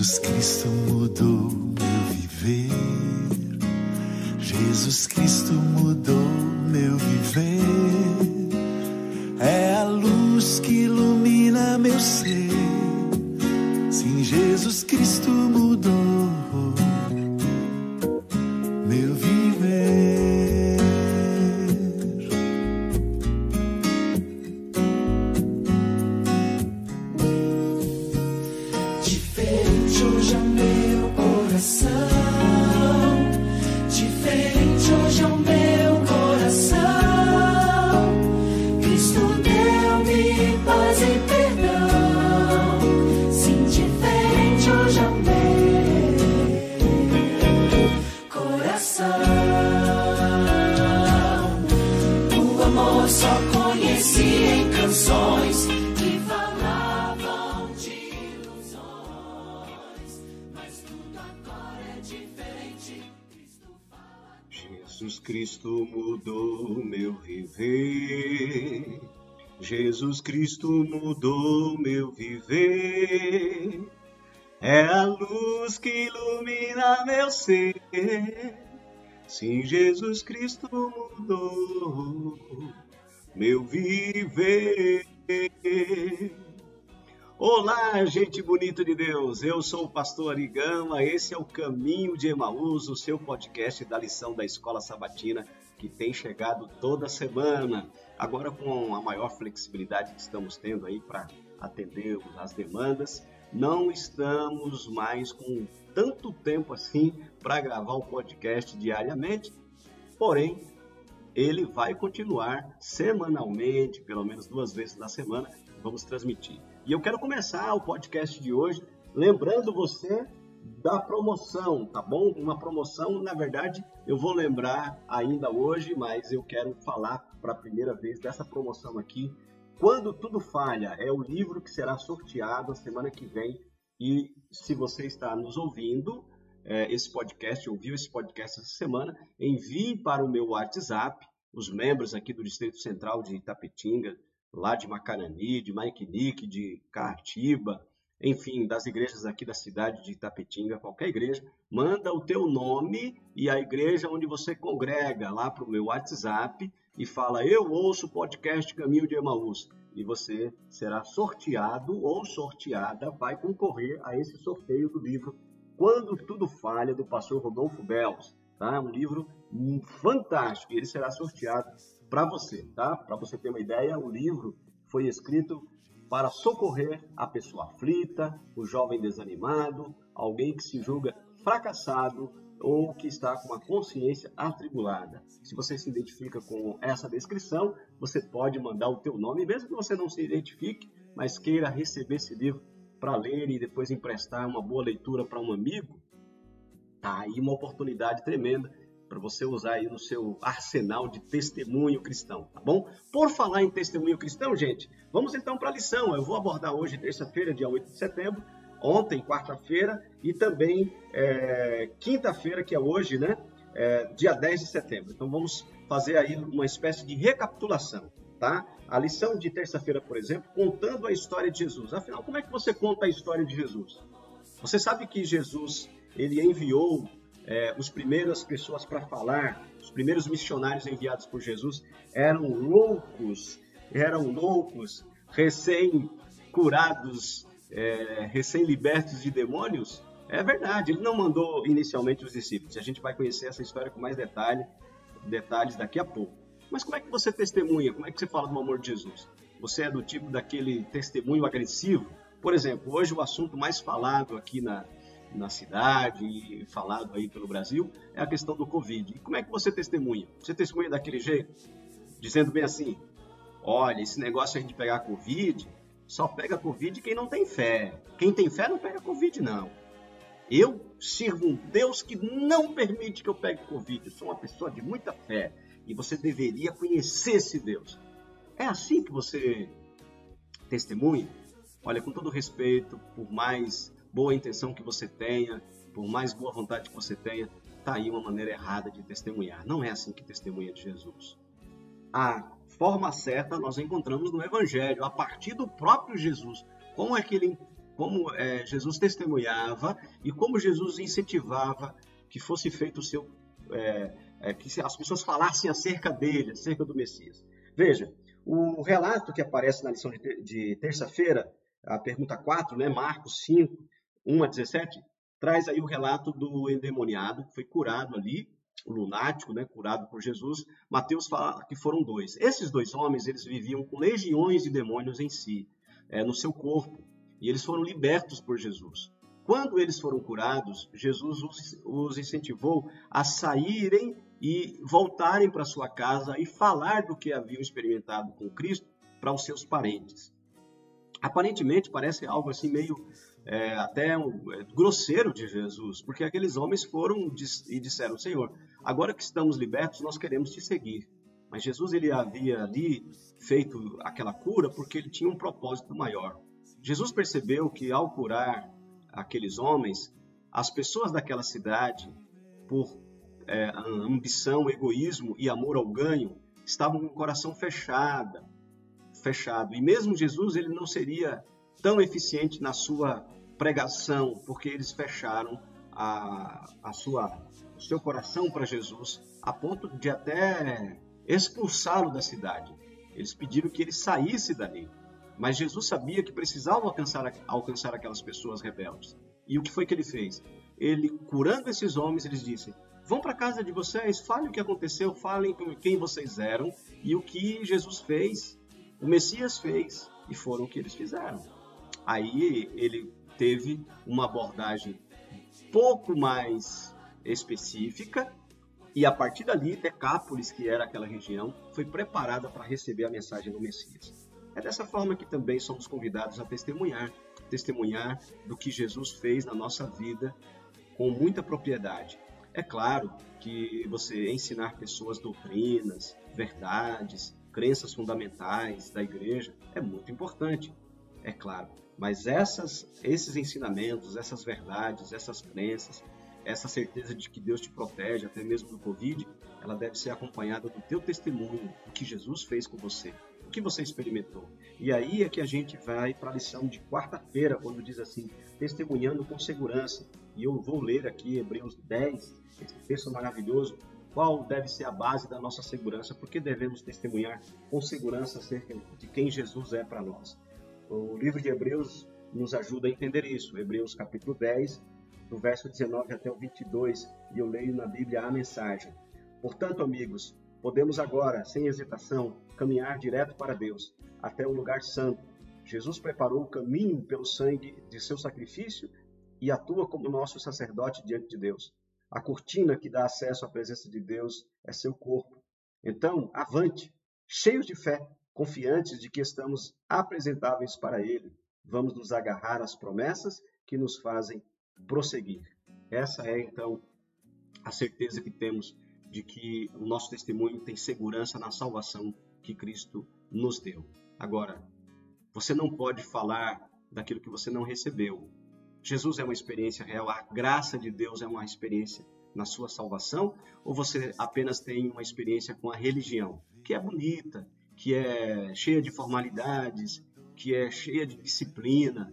Jesus Cristo mudou meu viver. Jesus Cristo mudou meu viver. É a luz que ilumina meu ser. Jesus Cristo mudou meu viver. Jesus Cristo mudou meu viver. É a luz que ilumina meu ser. Sim, Jesus Cristo mudou meu viver. Olá, gente bonita de Deus. Eu sou o pastor Arigama. Esse é o Caminho de Emaús, o seu podcast da lição da Escola Sabatina que tem chegado toda semana. Agora com a maior flexibilidade que estamos tendo aí para atender as demandas, não estamos mais com tanto tempo assim para gravar o podcast diariamente. Porém, ele vai continuar semanalmente, pelo menos duas vezes na semana, vamos transmitir. E eu quero começar o podcast de hoje lembrando você da promoção, tá bom? Uma promoção, na verdade, eu vou lembrar ainda hoje, mas eu quero falar para a primeira vez dessa promoção aqui. Quando tudo falha, é o livro que será sorteado a semana que vem. E se você está nos ouvindo, é, esse podcast, ouviu esse podcast essa semana, envie para o meu WhatsApp, os membros aqui do Distrito Central de Itapetinga, lá de Macarani, de Maiquinique, de Cartiba, enfim, das igrejas aqui da cidade de Itapetinga, qualquer igreja, manda o teu nome e a igreja onde você congrega lá para o meu WhatsApp e fala, eu ouço o podcast Caminho de Emaús. E você será sorteado ou sorteada, vai concorrer a esse sorteio do livro Quando Tudo Falha, do pastor Rodolfo Belos. Tá? Um livro fantástico e ele será sorteado para você. Tá? Para você ter uma ideia, o livro foi escrito para socorrer a pessoa aflita, o jovem desanimado, alguém que se julga fracassado ou que está com a consciência atribulada. Se você se identifica com essa descrição, você pode mandar o teu nome, mesmo que você não se identifique, mas queira receber esse livro para ler e depois emprestar uma boa leitura para um amigo, tá aí uma oportunidade tremenda para você usar aí no seu arsenal de testemunho cristão, tá bom? Por falar em testemunho cristão, gente, vamos então para a lição. Eu vou abordar hoje, terça-feira, dia 8 de setembro, ontem, quarta-feira, e também é, quinta-feira, que é hoje, né? É, dia 10 de setembro. Então vamos fazer aí uma espécie de recapitulação, tá? A lição de terça-feira, por exemplo, contando a história de Jesus. Afinal, como é que você conta a história de Jesus? Você sabe que Jesus, ele enviou é, os primeiras pessoas para falar, os primeiros missionários enviados por Jesus eram loucos, eram loucos, recém-curados, é, recém-libertos de demônios? É verdade, ele não mandou inicialmente os discípulos. A gente vai conhecer essa história com mais detalhe, detalhes daqui a pouco. Mas como é que você testemunha? Como é que você fala do amor de Jesus? Você é do tipo daquele testemunho agressivo? Por exemplo, hoje o assunto mais falado aqui na, na cidade e falado aí pelo Brasil é a questão do Covid. E como é que você testemunha? Você testemunha daquele jeito? Dizendo bem assim, olha, esse negócio aí de pegar Covid, só pega Covid quem não tem fé. Quem tem fé não pega Covid, não. Eu sirvo um Deus que não permite que eu pegue Covid. Eu sou uma pessoa de muita fé. E você deveria conhecer esse Deus. É assim que você testemunha? Olha, com todo respeito, por mais boa intenção que você tenha, por mais boa vontade que você tenha, tá aí uma maneira errada de testemunhar. Não é assim que testemunha de Jesus. A forma certa nós encontramos no Evangelho, a partir do próprio Jesus. Como é que ele como é, Jesus testemunhava e como Jesus incentivava que fosse feito o seu. É, é, que as pessoas falassem acerca dele, acerca do Messias. Veja, o relato que aparece na lição de terça-feira, a pergunta 4, né, Marcos 5, 1 a 17, traz aí o relato do endemoniado que foi curado ali, o lunático, né, curado por Jesus. Mateus fala que foram dois. Esses dois homens, eles viviam com legiões de demônios em si, é, no seu corpo, e eles foram libertos por Jesus. Quando eles foram curados, Jesus os, os incentivou a saírem e voltarem para sua casa e falar do que haviam experimentado com Cristo para os seus parentes. Aparentemente parece algo assim meio é, até um, é, grosseiro de Jesus, porque aqueles homens foram e disseram: Senhor, agora que estamos libertos, nós queremos te seguir. Mas Jesus ele havia ali feito aquela cura porque ele tinha um propósito maior. Jesus percebeu que ao curar aqueles homens, as pessoas daquela cidade, por é, ambição, egoísmo e amor ao ganho, estavam com o coração fechado, fechado. E mesmo Jesus ele não seria tão eficiente na sua pregação, porque eles fecharam a, a sua, o seu coração para Jesus, a ponto de até expulsá-lo da cidade. Eles pediram que ele saísse dali. Mas Jesus sabia que precisava alcançar, alcançar aquelas pessoas rebeldes. E o que foi que ele fez? Ele, curando esses homens, eles disse: Vão para casa de vocês, falem o que aconteceu, falem quem vocês eram e o que Jesus fez, o Messias fez, e foram o que eles fizeram. Aí ele teve uma abordagem pouco mais específica e a partir dali, Decápolis, que era aquela região, foi preparada para receber a mensagem do Messias. É dessa forma que também somos convidados a testemunhar, testemunhar do que Jesus fez na nossa vida com muita propriedade. É claro que você ensinar pessoas doutrinas, verdades, crenças fundamentais da igreja é muito importante, é claro. Mas essas, esses ensinamentos, essas verdades, essas crenças, essa certeza de que Deus te protege, até mesmo do Covid, ela deve ser acompanhada do teu testemunho, do que Jesus fez com você o que você experimentou? E aí é que a gente vai para a lição de quarta-feira, quando diz assim, testemunhando com segurança. E eu vou ler aqui Hebreus 10, esse texto maravilhoso, qual deve ser a base da nossa segurança, porque devemos testemunhar com segurança acerca de quem Jesus é para nós. O livro de Hebreus nos ajuda a entender isso. Hebreus capítulo 10, do verso 19 até o 22, e eu leio na Bíblia a mensagem. Portanto, amigos, Podemos agora, sem hesitação, caminhar direto para Deus, até o lugar santo. Jesus preparou o caminho pelo sangue de seu sacrifício e atua como nosso sacerdote diante de Deus. A cortina que dá acesso à presença de Deus é seu corpo. Então, avante, cheios de fé, confiantes de que estamos apresentáveis para Ele. Vamos nos agarrar às promessas que nos fazem prosseguir. Essa é, então, a certeza que temos de que o nosso testemunho tem segurança na salvação que Cristo nos deu. Agora, você não pode falar daquilo que você não recebeu. Jesus é uma experiência real, a graça de Deus é uma experiência na sua salvação, ou você apenas tem uma experiência com a religião, que é bonita, que é cheia de formalidades, que é cheia de disciplina,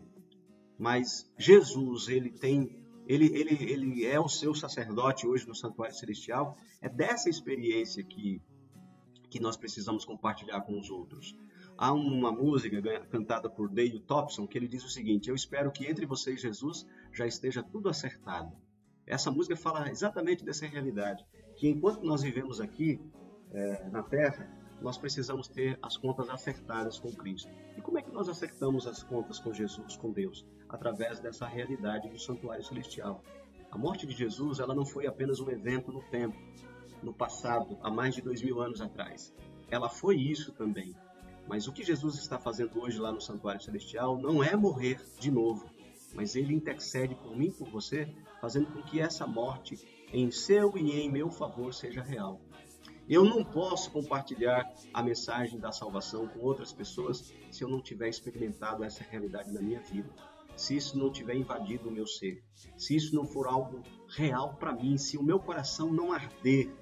mas Jesus, ele tem ele, ele, ele é o seu sacerdote hoje no Santuário Celestial. É dessa experiência que, que nós precisamos compartilhar com os outros. Há uma música cantada por Dale Thompson que ele diz o seguinte: Eu espero que entre você e Jesus já esteja tudo acertado. Essa música fala exatamente dessa realidade, que enquanto nós vivemos aqui é, na Terra, nós precisamos ter as contas acertadas com Cristo. E como é que nós acertamos as contas com Jesus, com Deus? Através dessa realidade do santuário celestial. A morte de Jesus ela não foi apenas um evento no tempo, no passado, há mais de dois mil anos atrás. Ela foi isso também. Mas o que Jesus está fazendo hoje lá no santuário celestial não é morrer de novo, mas ele intercede por mim, por você, fazendo com que essa morte em seu e em meu favor seja real. Eu não posso compartilhar a mensagem da salvação com outras pessoas se eu não tiver experimentado essa realidade na minha vida. Se isso não tiver invadido o meu ser, se isso não for algo real para mim, se o meu coração não arder,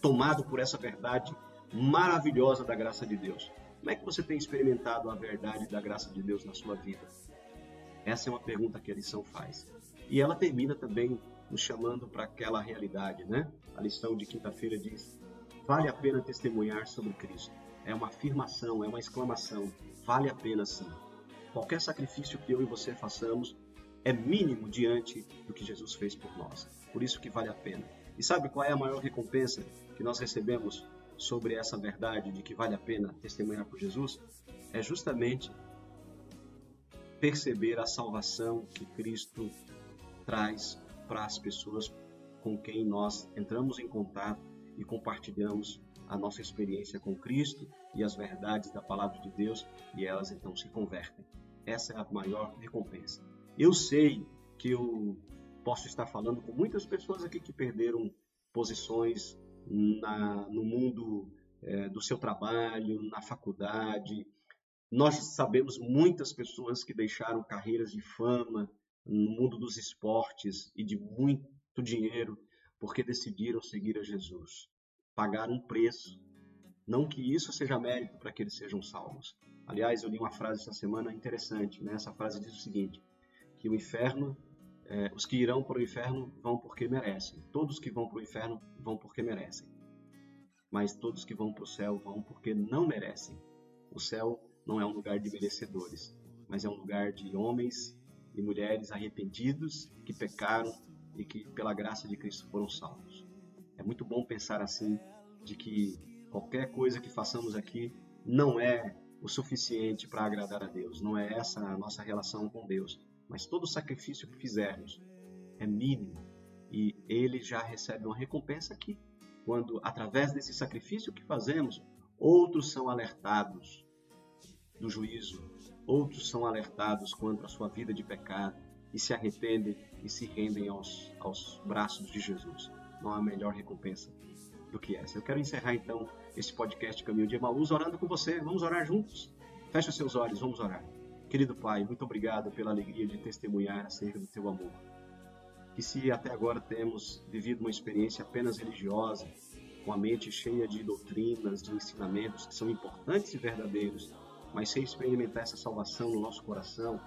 tomado por essa verdade maravilhosa da graça de Deus. Como é que você tem experimentado a verdade da graça de Deus na sua vida? Essa é uma pergunta que a lição faz. E ela termina também nos chamando para aquela realidade, né? A lição de quinta-feira diz: vale a pena testemunhar sobre Cristo. É uma afirmação, é uma exclamação. Vale a pena sim. Qualquer sacrifício que eu e você façamos é mínimo diante do que Jesus fez por nós. Por isso que vale a pena. E sabe qual é a maior recompensa que nós recebemos sobre essa verdade de que vale a pena testemunhar por Jesus? É justamente perceber a salvação que Cristo traz para as pessoas com quem nós entramos em contato e compartilhamos a nossa experiência com Cristo e as verdades da palavra de Deus e elas então se convertem. Essa é a maior recompensa. Eu sei que eu posso estar falando com muitas pessoas aqui que perderam posições na, no mundo é, do seu trabalho, na faculdade, nós sabemos muitas pessoas que deixaram carreiras de fama no mundo dos esportes e de muito dinheiro porque decidiram seguir a Jesus. Pagaram um preço. Não que isso seja mérito para que eles sejam salvos. Aliás, eu li uma frase essa semana interessante. Né? Essa frase diz o seguinte: que o inferno, é, os que irão para o inferno vão porque merecem. Todos que vão para o inferno vão porque merecem. Mas todos que vão para o céu vão porque não merecem. O céu não é um lugar de merecedores, mas é um lugar de homens e mulheres arrependidos que pecaram e que pela graça de Cristo foram salvos. É muito bom pensar assim de que qualquer coisa que façamos aqui não é o suficiente para agradar a Deus, não é essa a nossa relação com Deus, mas todo sacrifício que fizermos é mínimo e ele já recebe uma recompensa aqui, quando através desse sacrifício que fazemos, outros são alertados do juízo. Outros são alertados quanto à sua vida de pecado e se arrependem e se rendem aos, aos braços de Jesus. Não há melhor recompensa do que essa. Eu quero encerrar então esse podcast Caminho de Emaús orando com você. Vamos orar juntos? Feche os seus olhos, vamos orar. Querido Pai, muito obrigado pela alegria de testemunhar acerca do Teu amor. Que se até agora temos vivido uma experiência apenas religiosa, com a mente cheia de doutrinas, de ensinamentos que são importantes e verdadeiros, mas sem experimentar essa salvação no nosso coração,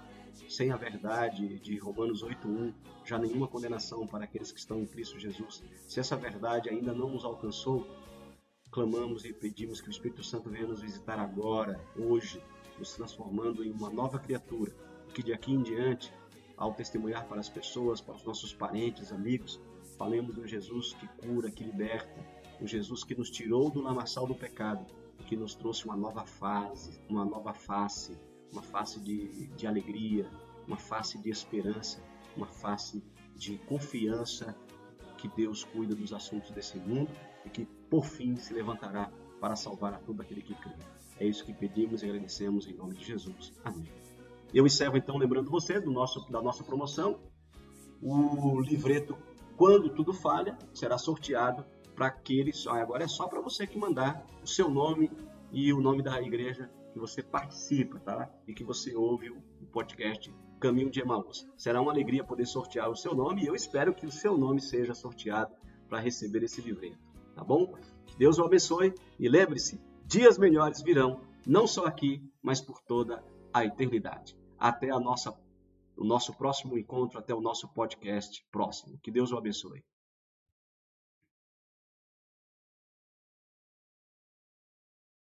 sem a verdade de Romanos 8:1, já nenhuma condenação para aqueles que estão em Cristo Jesus. Se essa verdade ainda não nos alcançou, clamamos e pedimos que o Espírito Santo venha nos visitar agora, hoje, nos transformando em uma nova criatura, que de aqui em diante, ao testemunhar para as pessoas, para os nossos parentes, amigos, falemos do Jesus que cura, que liberta, o Jesus que nos tirou do lamaçal do pecado que nos trouxe uma nova fase, uma nova face, uma face de, de alegria, uma face de esperança, uma face de confiança que Deus cuida dos assuntos desse mundo e que por fim se levantará para salvar a todo aquele que crê. É isso que pedimos e agradecemos em nome de Jesus. Amém. Eu encerro então lembrando você do nosso, da nossa promoção. O livreto Quando Tudo Falha será sorteado para aqueles. Agora é só para você que mandar o seu nome e o nome da igreja que você participa, tá? E que você ouve o podcast Caminho de Emaús. Será uma alegria poder sortear o seu nome e eu espero que o seu nome seja sorteado para receber esse livreto, tá bom? Que Deus o abençoe e lembre-se, dias melhores virão, não só aqui, mas por toda a eternidade. Até a nossa o nosso próximo encontro, até o nosso podcast próximo. Que Deus o abençoe.